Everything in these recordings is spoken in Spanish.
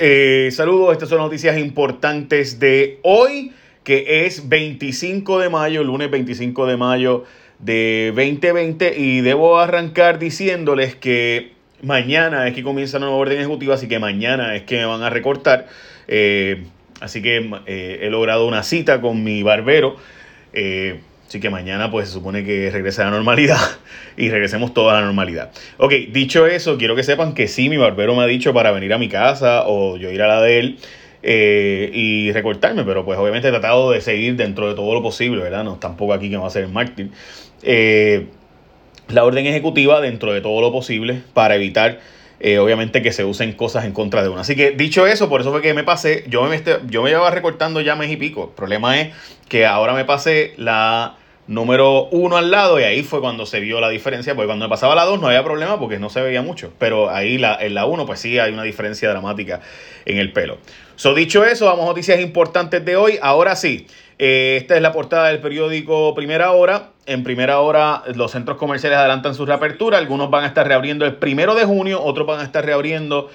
Eh, saludos, estas son noticias importantes de hoy, que es 25 de mayo, lunes 25 de mayo de 2020, y debo arrancar diciéndoles que mañana es que comienza la nueva orden ejecutiva, así que mañana es que me van a recortar. Eh, así que eh, he logrado una cita con mi barbero. Así que mañana pues se supone que regrese a la normalidad y regresemos toda la normalidad. Ok, dicho eso, quiero que sepan que sí, mi barbero me ha dicho para venir a mi casa o yo ir a la de él eh, y recortarme, pero pues obviamente he tratado de seguir dentro de todo lo posible, ¿verdad? No tampoco aquí que va a hacer el mártir. Eh, la orden ejecutiva dentro de todo lo posible para evitar eh, obviamente que se usen cosas en contra de uno. Así que dicho eso, por eso fue que me pasé, yo me, yo me llevaba recortando ya mes y pico. El problema es que ahora me pasé la número uno al lado y ahí fue cuando se vio la diferencia, porque cuando me pasaba la 2 no había problema porque no se veía mucho, pero ahí la, en la 1 pues sí hay una diferencia dramática en el pelo. So, dicho eso, vamos a noticias importantes de hoy. Ahora sí, eh, esta es la portada del periódico Primera Hora. En primera hora los centros comerciales adelantan su reapertura, algunos van a estar reabriendo el primero de junio, otros van a estar reabriendo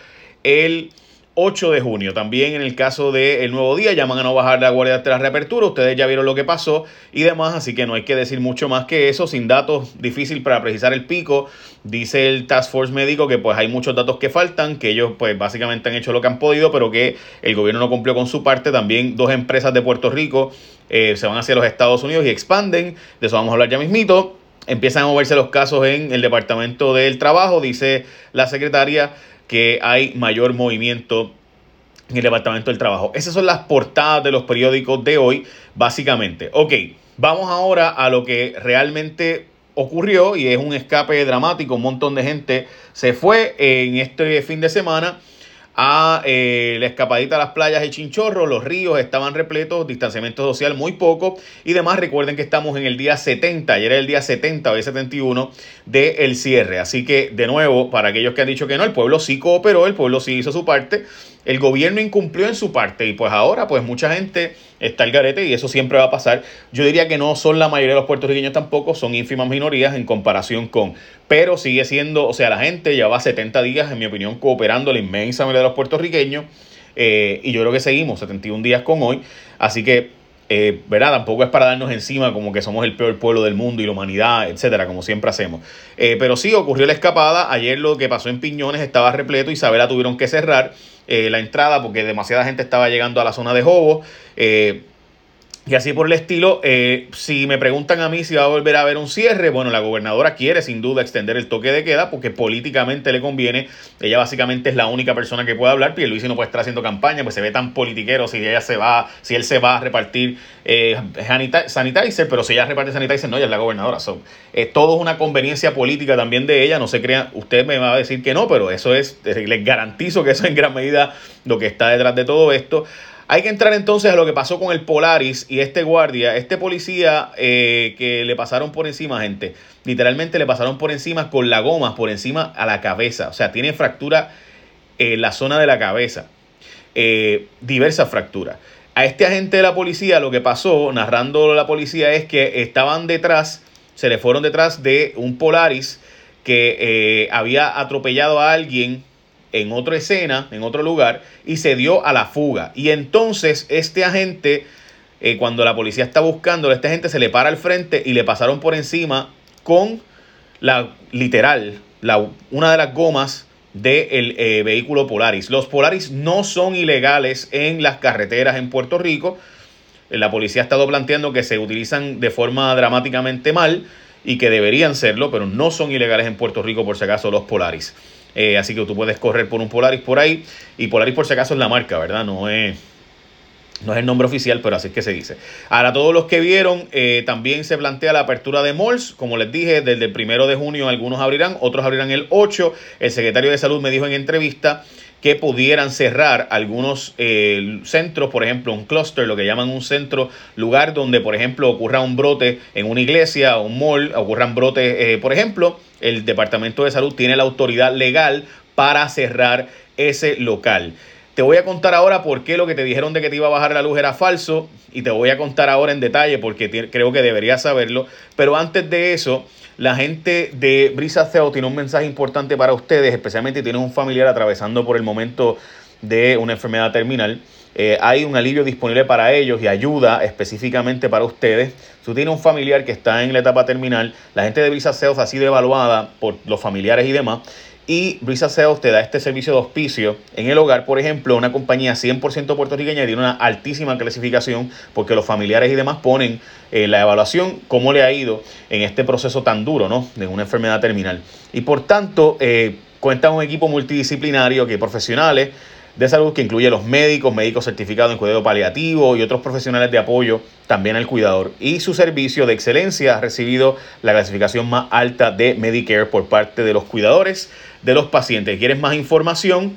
el 8 de junio. También en el caso del el Nuevo Día llaman a no bajar la guardia la reapertura. Ustedes ya vieron lo que pasó y demás, así que no hay que decir mucho más que eso. Sin datos, difícil para precisar el pico. Dice el Task Force médico que pues hay muchos datos que faltan, que ellos pues básicamente han hecho lo que han podido, pero que el gobierno no cumplió con su parte. También dos empresas de Puerto Rico eh, se van hacia los Estados Unidos y expanden. De eso vamos a hablar ya mismito. Empiezan a moverse los casos en el Departamento del Trabajo, dice la secretaria que hay mayor movimiento en el Departamento del Trabajo. Esas son las portadas de los periódicos de hoy, básicamente. Ok, vamos ahora a lo que realmente ocurrió y es un escape dramático. Un montón de gente se fue en este fin de semana a eh, la escapadita a las playas de Chinchorro, los ríos estaban repletos, distanciamiento social muy poco y demás. Recuerden que estamos en el día 70, ayer era el día 70, hoy 71 del cierre. Así que, de nuevo, para aquellos que han dicho que no, el pueblo sí cooperó, el pueblo sí hizo su parte el gobierno incumplió en su parte y pues ahora pues mucha gente está al garete y eso siempre va a pasar. Yo diría que no son la mayoría de los puertorriqueños tampoco, son ínfimas minorías en comparación con, pero sigue siendo, o sea, la gente lleva 70 días, en mi opinión, cooperando la inmensa mayoría de los puertorriqueños eh, y yo creo que seguimos 71 días con hoy, así que eh, ¿verdad? Tampoco es para darnos encima como que somos el peor pueblo del mundo y la humanidad, etcétera, como siempre hacemos. Eh, pero sí ocurrió la escapada. Ayer lo que pasó en Piñones estaba repleto. Isabela tuvieron que cerrar eh, la entrada porque demasiada gente estaba llegando a la zona de Jobo. Y así por el estilo, eh, si me preguntan a mí si va a volver a haber un cierre, bueno, la gobernadora quiere sin duda extender el toque de queda porque políticamente le conviene. Ella básicamente es la única persona que puede hablar. Pierluisi no puede estar haciendo campaña, pues se ve tan politiquero si ella se va, si él se va a repartir eh, sanitizer, pero si ella reparte sanitizer, no, ella es la gobernadora. Eh, todo es una conveniencia política también de ella. No se crean, usted me va a decir que no, pero eso es, les garantizo que eso es en gran medida lo que está detrás de todo esto. Hay que entrar entonces a lo que pasó con el Polaris y este guardia, este policía eh, que le pasaron por encima, gente. Literalmente le pasaron por encima con la goma, por encima a la cabeza. O sea, tiene fractura en la zona de la cabeza. Eh, diversas fracturas. A este agente de la policía lo que pasó, narrando la policía, es que estaban detrás, se le fueron detrás de un Polaris que eh, había atropellado a alguien en otra escena, en otro lugar, y se dio a la fuga. Y entonces este agente, eh, cuando la policía está buscándolo, este agente se le para al frente y le pasaron por encima con la literal, la, una de las gomas del eh, vehículo Polaris. Los Polaris no son ilegales en las carreteras en Puerto Rico. La policía ha estado planteando que se utilizan de forma dramáticamente mal y que deberían serlo, pero no son ilegales en Puerto Rico por si acaso los Polaris. Eh, así que tú puedes correr por un Polaris por ahí. Y Polaris por si acaso es la marca, ¿verdad? No es... No es el nombre oficial, pero así es que se dice. Ahora, todos los que vieron, eh, también se plantea la apertura de malls. Como les dije, desde el primero de junio algunos abrirán, otros abrirán el 8. El secretario de Salud me dijo en entrevista que pudieran cerrar algunos eh, centros, por ejemplo, un cluster, lo que llaman un centro, lugar donde, por ejemplo, ocurra un brote en una iglesia un mall, ocurran brotes, eh, por ejemplo, el Departamento de Salud tiene la autoridad legal para cerrar ese local. Te voy a contar ahora por qué lo que te dijeron de que te iba a bajar la luz era falso y te voy a contar ahora en detalle porque creo que deberías saberlo. Pero antes de eso, la gente de Brisa CEO tiene un mensaje importante para ustedes, especialmente si tienes un familiar atravesando por el momento de una enfermedad terminal. Eh, hay un alivio disponible para ellos y ayuda específicamente para ustedes. Si tú tienes un familiar que está en la etapa terminal, la gente de Visa Sales ha sido evaluada por los familiares y demás y Brisa Sales te da este servicio de hospicio en el hogar, por ejemplo, una compañía 100% puertorriqueña tiene una altísima clasificación porque los familiares y demás ponen eh, la evaluación, cómo le ha ido en este proceso tan duro, ¿no? De una enfermedad terminal. Y por tanto, eh, cuenta un equipo multidisciplinario que profesionales de salud que incluye los médicos, médicos certificados en cuidado paliativo y otros profesionales de apoyo también al cuidador. Y su servicio de excelencia ha recibido la clasificación más alta de Medicare por parte de los cuidadores de los pacientes. ¿Quieres más información?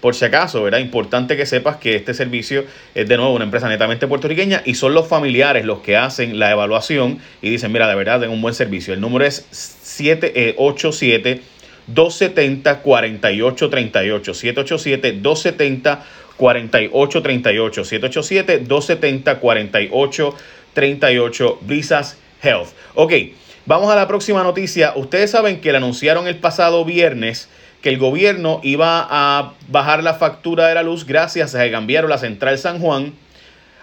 Por si acaso, ¿verdad? Importante que sepas que este servicio es de nuevo una empresa netamente puertorriqueña y son los familiares los que hacen la evaluación y dicen, mira, de verdad, tengo un buen servicio. El número es 787 270 4838 787 270 4838 787 270 4838 Visas Health. Ok, vamos a la próxima noticia. Ustedes saben que le anunciaron el pasado viernes que el gobierno iba a bajar la factura de la luz gracias a que cambiaron la central San Juan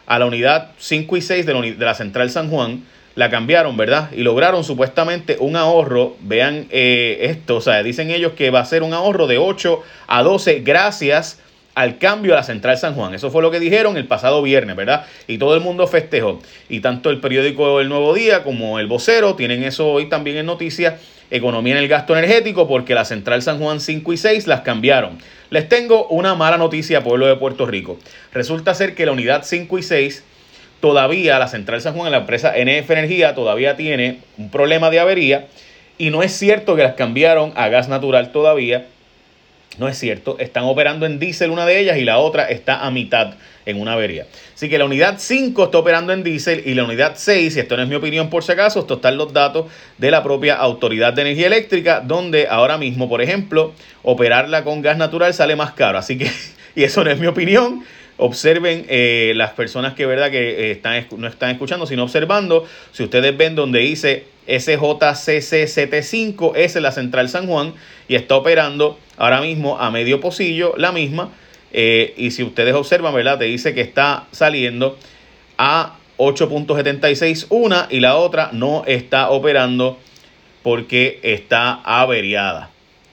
a la unidad 5 y 6 de la, de la central San Juan la cambiaron, ¿verdad? Y lograron supuestamente un ahorro, vean eh, esto, o sea, dicen ellos que va a ser un ahorro de 8 a 12 gracias al cambio a la Central San Juan. Eso fue lo que dijeron el pasado viernes, ¿verdad? Y todo el mundo festejó. Y tanto el periódico El Nuevo Día como el Vocero tienen eso hoy también en noticias. Economía en el gasto energético porque la Central San Juan 5 y 6 las cambiaron. Les tengo una mala noticia, pueblo de Puerto Rico. Resulta ser que la unidad 5 y 6 todavía la central San Juan, la empresa NF Energía, todavía tiene un problema de avería y no es cierto que las cambiaron a gas natural todavía. No es cierto, están operando en diésel una de ellas y la otra está a mitad en una avería. Así que la unidad 5 está operando en diésel y la unidad 6, y esto no es mi opinión por si acaso, esto están los datos de la propia Autoridad de Energía Eléctrica, donde ahora mismo, por ejemplo, operarla con gas natural sale más caro. Así que, y eso no es mi opinión, observen eh, las personas que verdad que eh, están, no están escuchando, sino observando. Si ustedes ven donde dice SJCC75, es la Central San Juan y está operando ahora mismo a medio pocillo la misma. Eh, y si ustedes observan, ¿verdad? Te dice que está saliendo a 8.76 una y la otra no está operando porque está averiada.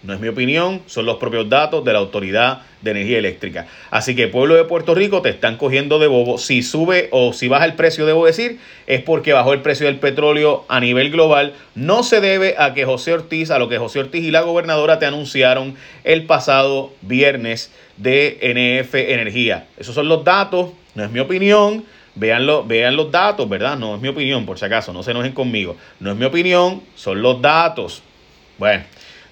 No es mi opinión, son los propios datos de la Autoridad de Energía Eléctrica. Así que pueblo de Puerto Rico te están cogiendo de bobo. Si sube o si baja el precio, debo decir, es porque bajó el precio del petróleo a nivel global. No se debe a que José Ortiz, a lo que José Ortiz y la gobernadora te anunciaron el pasado viernes de NF Energía. Esos son los datos, no es mi opinión. Vean los datos, ¿verdad? No es mi opinión, por si acaso, no se enojen conmigo. No es mi opinión, son los datos. Bueno,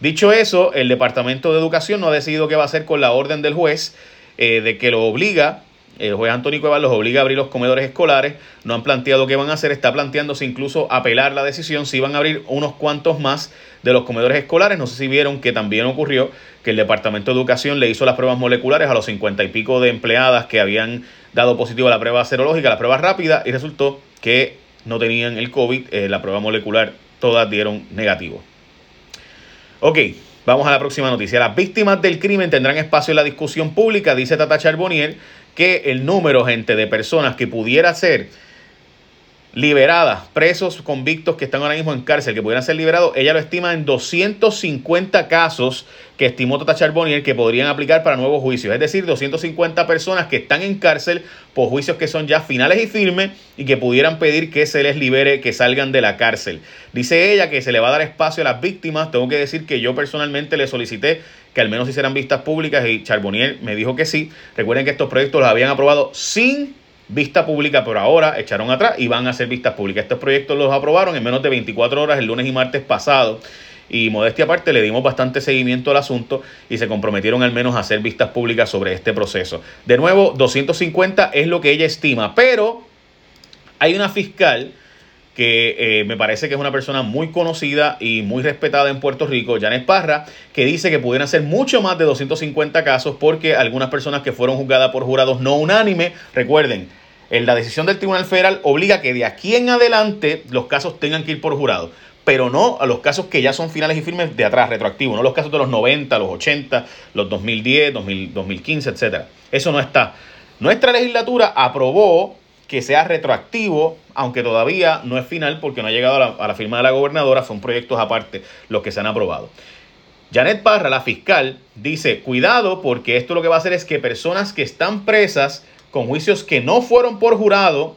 Dicho eso, el Departamento de Educación no ha decidido qué va a hacer con la orden del juez eh, de que lo obliga, el juez Antonio Cuevas los obliga a abrir los comedores escolares, no han planteado qué van a hacer, está planteándose incluso apelar la decisión si van a abrir unos cuantos más de los comedores escolares. No sé si vieron que también ocurrió que el Departamento de Educación le hizo las pruebas moleculares a los cincuenta y pico de empleadas que habían dado positivo a la prueba serológica, la prueba rápida, y resultó que no tenían el COVID, eh, la prueba molecular todas dieron negativo. Ok, vamos a la próxima noticia. Las víctimas del crimen tendrán espacio en la discusión pública, dice Tata Charbonnier, que el número, gente, de personas que pudiera ser liberadas, presos convictos que están ahora mismo en cárcel, que pudieran ser liberados, ella lo estima en 250 casos que estimó Tata Charbonnier que podrían aplicar para nuevos juicios. Es decir, 250 personas que están en cárcel por juicios que son ya finales y firmes y que pudieran pedir que se les libere, que salgan de la cárcel. Dice ella que se le va a dar espacio a las víctimas. Tengo que decir que yo personalmente le solicité que al menos hicieran vistas públicas y Charbonnier me dijo que sí. Recuerden que estos proyectos los habían aprobado sin vista pública, pero ahora echaron atrás y van a hacer vistas públicas. Estos proyectos los aprobaron en menos de 24 horas el lunes y martes pasado. Y modestia aparte, le dimos bastante seguimiento al asunto y se comprometieron al menos a hacer vistas públicas sobre este proceso. De nuevo, 250 es lo que ella estima, pero hay una fiscal que eh, me parece que es una persona muy conocida y muy respetada en Puerto Rico, Janet Parra, que dice que pudieran ser mucho más de 250 casos porque algunas personas que fueron juzgadas por jurados no unánime, recuerden, en la decisión del Tribunal Federal obliga que de aquí en adelante los casos tengan que ir por jurado. pero no a los casos que ya son finales y firmes de atrás, retroactivos, no los casos de los 90, los 80, los 2010, 2015, etc. Eso no está. Nuestra legislatura aprobó que sea retroactivo, aunque todavía no es final porque no ha llegado a la, firma de la gobernadora, son proyectos aparte los que se han aprobado. Janet Parra, la fiscal, dice, cuidado porque esto lo que va a hacer es que personas que están presas con juicios que no fueron por jurado,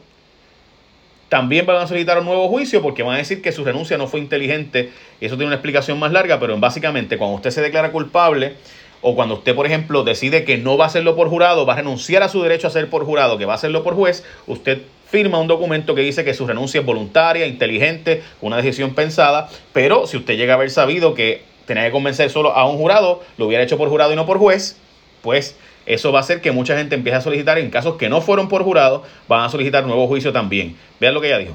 también van a solicitar un nuevo juicio porque van a decir que su renuncia no fue inteligente. Eso tiene una explicación más larga, pero básicamente cuando usted se declara culpable o cuando usted, por ejemplo, decide que no va a hacerlo por jurado, va a renunciar a su derecho a ser por jurado, que va a hacerlo por juez, usted firma un documento que dice que su renuncia es voluntaria, inteligente, una decisión pensada, pero si usted llega a haber sabido que tenía que convencer solo a un jurado, lo hubiera hecho por jurado y no por juez, pues eso va a hacer que mucha gente empiece a solicitar, en casos que no fueron por jurado, van a solicitar nuevo juicio también. Vean lo que ella dijo.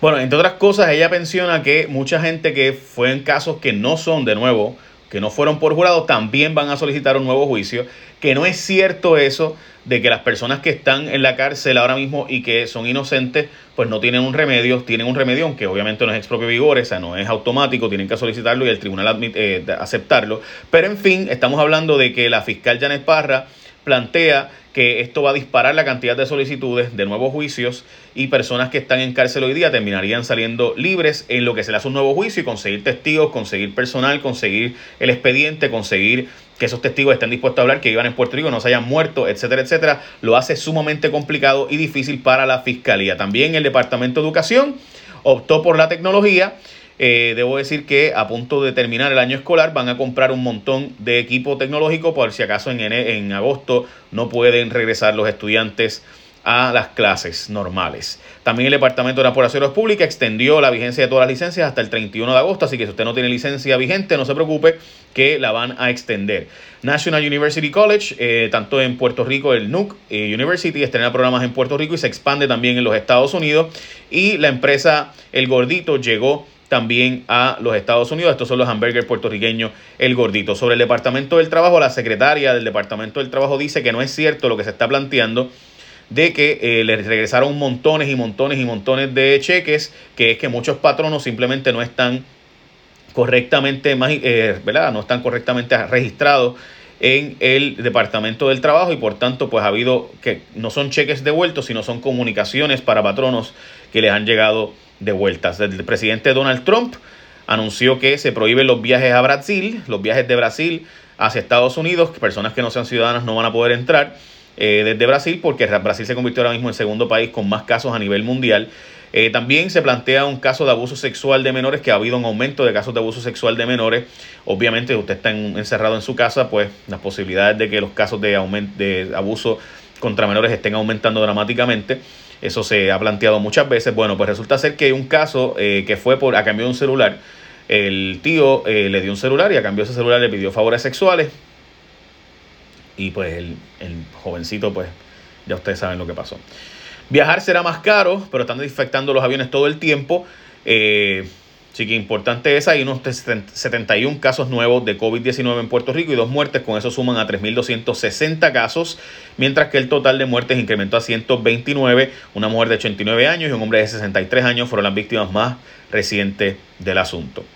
Bueno, entre otras cosas, ella menciona que mucha gente que fue en casos que no son de nuevo, que no fueron por jurado, también van a solicitar un nuevo juicio. Que no es cierto eso de que las personas que están en la cárcel ahora mismo y que son inocentes, pues no tienen un remedio, tienen un remedio, aunque obviamente no es expropio vigor, o sea, no es automático, tienen que solicitarlo y el tribunal eh, aceptarlo. Pero en fin, estamos hablando de que la fiscal Janet Parra plantea que esto va a disparar la cantidad de solicitudes de nuevos juicios y personas que están en cárcel hoy día terminarían saliendo libres en lo que se le hace un nuevo juicio y conseguir testigos, conseguir personal, conseguir el expediente, conseguir que esos testigos estén dispuestos a hablar, que iban en Puerto Rico, no se hayan muerto, etcétera, etcétera, lo hace sumamente complicado y difícil para la fiscalía. También el Departamento de Educación optó por la tecnología eh, debo decir que a punto de terminar el año escolar van a comprar un montón de equipo tecnológico por si acaso en, en agosto no pueden regresar los estudiantes a las clases normales. También el Departamento de Operaciones Públicas extendió la vigencia de todas las licencias hasta el 31 de agosto, así que si usted no tiene licencia vigente, no se preocupe que la van a extender. National University College, eh, tanto en Puerto Rico, el NUC eh, University, estrena programas en Puerto Rico y se expande también en los Estados Unidos. Y la empresa El Gordito llegó también a los Estados Unidos. Estos son los hamburgers puertorriqueños, el gordito. Sobre el Departamento del Trabajo, la secretaria del Departamento del Trabajo dice que no es cierto lo que se está planteando de que eh, les regresaron montones y montones y montones de cheques, que es que muchos patronos simplemente no están correctamente, eh, ¿verdad? No están correctamente registrados en el Departamento del Trabajo y por tanto pues ha habido que no son cheques devueltos, sino son comunicaciones para patronos que les han llegado de vueltas. El presidente Donald Trump anunció que se prohíben los viajes a Brasil, los viajes de Brasil hacia Estados Unidos, personas que no sean ciudadanas no van a poder entrar eh, desde Brasil, porque Brasil se convirtió ahora mismo en el segundo país con más casos a nivel mundial. Eh, también se plantea un caso de abuso sexual de menores, que ha habido un aumento de casos de abuso sexual de menores. Obviamente, usted está encerrado en su casa, pues las posibilidades de que los casos de, de abuso contra menores estén aumentando dramáticamente. Eso se ha planteado muchas veces. Bueno, pues resulta ser que hay un caso eh, que fue por a cambio de un celular. El tío eh, le dio un celular y a cambio de ese celular le pidió favores sexuales. Y pues el, jovencito, pues ya ustedes saben lo que pasó. Viajar será más caro, pero están desinfectando los aviones todo el tiempo. Eh, Así que importante es, hay unos 71 casos nuevos de COVID-19 en Puerto Rico y dos muertes, con eso suman a 3.260 casos, mientras que el total de muertes incrementó a 129, una mujer de 89 años y un hombre de 63 años fueron las víctimas más recientes del asunto.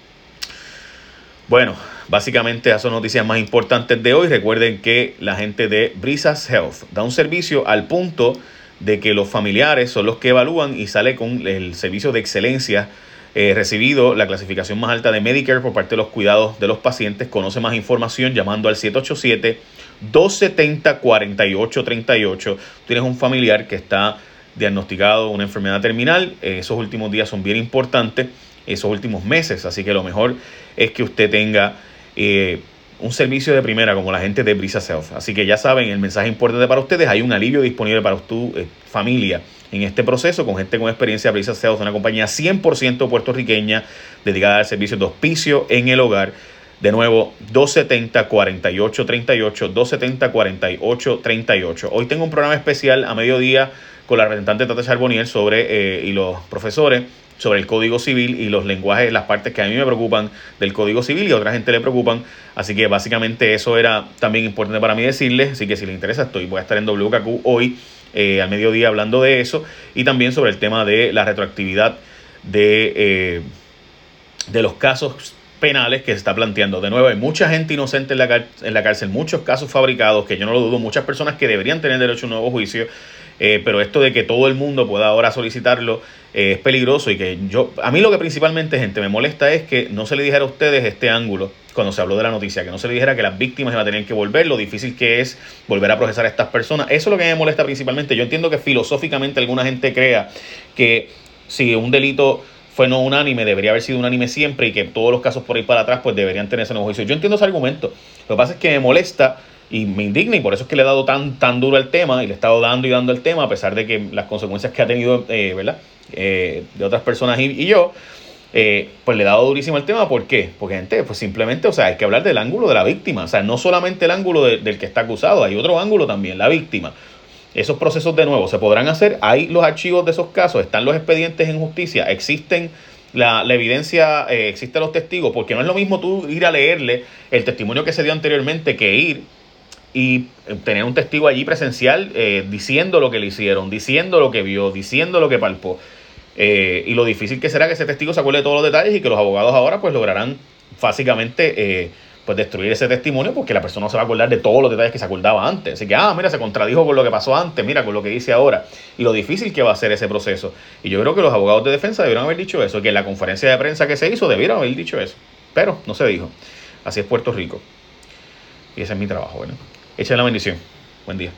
Bueno, básicamente esas son noticias más importantes de hoy. Recuerden que la gente de Brisas Health da un servicio al punto de que los familiares son los que evalúan y sale con el servicio de excelencia eh, recibido la clasificación más alta de Medicare por parte de los cuidados de los pacientes. Conoce más información llamando al 787-270-4838. Tienes un familiar que está diagnosticado una enfermedad terminal. Eh, esos últimos días son bien importantes esos últimos meses. Así que lo mejor es que usted tenga eh, un servicio de primera como la gente de Brisa Self. Así que ya saben, el mensaje importante para ustedes, hay un alivio disponible para tu eh, familia en este proceso con gente con experiencia. Brisa Self, una compañía 100% puertorriqueña dedicada al servicio de hospicio en el hogar. De nuevo, 270-4838, 270-4838. Hoy tengo un programa especial a mediodía con la representante Tata Charboniel sobre, eh, y los profesores sobre el Código Civil y los lenguajes, las partes que a mí me preocupan del Código Civil y a otra gente le preocupan. Así que básicamente eso era también importante para mí decirles. Así que si les interesa, estoy, voy a estar en WKQ hoy eh, al mediodía hablando de eso y también sobre el tema de la retroactividad de, eh, de los casos penales que se está planteando. De nuevo, hay mucha gente inocente en la, en la cárcel, muchos casos fabricados, que yo no lo dudo, muchas personas que deberían tener derecho a un nuevo juicio, eh, pero esto de que todo el mundo pueda ahora solicitarlo eh, es peligroso y que yo, a mí lo que principalmente, gente, me molesta es que no se le dijera a ustedes este ángulo cuando se habló de la noticia, que no se le dijera que las víctimas iban a tener que volver, lo difícil que es volver a procesar a estas personas. Eso es lo que me molesta principalmente. Yo entiendo que filosóficamente alguna gente crea que si un delito fue no unánime, debería haber sido unánime siempre y que todos los casos por ahí para atrás pues deberían tener ese nuevo. Yo entiendo ese argumento. Lo que pasa es que me molesta y me indigna y por eso es que le he dado tan, tan duro el tema y le he estado dando y dando el tema a pesar de que las consecuencias que ha tenido, eh, ¿verdad? Eh, de otras personas y, yo, eh, pues le he dado durísimo el tema. ¿Por qué? Porque, gente, pues simplemente, o sea, hay que hablar del ángulo de la víctima. O sea, no solamente el ángulo del que está acusado, hay otro ángulo también, la víctima. Esos procesos de nuevo se podrán hacer. Hay los archivos de esos casos, están los expedientes en justicia, existen la, evidencia, eh, existen los testigos, porque no es lo mismo tú ir a leerle el testimonio que se dio anteriormente que ir y tener un testigo allí presencial eh, diciendo lo que le hicieron, diciendo lo que vio, diciendo lo que palpó. Eh, y lo difícil que será que ese testigo se acuerde de todos los detalles y que los abogados ahora pues lograrán básicamente pues destruir ese testimonio porque la persona no se va a acordar de todos los detalles que se acordaba antes. Así que, ah, mira, se contradijo con lo que pasó antes, mira, con lo que dice ahora. Y lo difícil que va a ser ese proceso. Y yo creo que los abogados de defensa debieron haber dicho eso, que en la conferencia de prensa que se hizo debieron haber dicho eso. Pero no se dijo. Así es Puerto Rico. Y ese es mi trabajo, bueno. Echa la bendición. Buen día.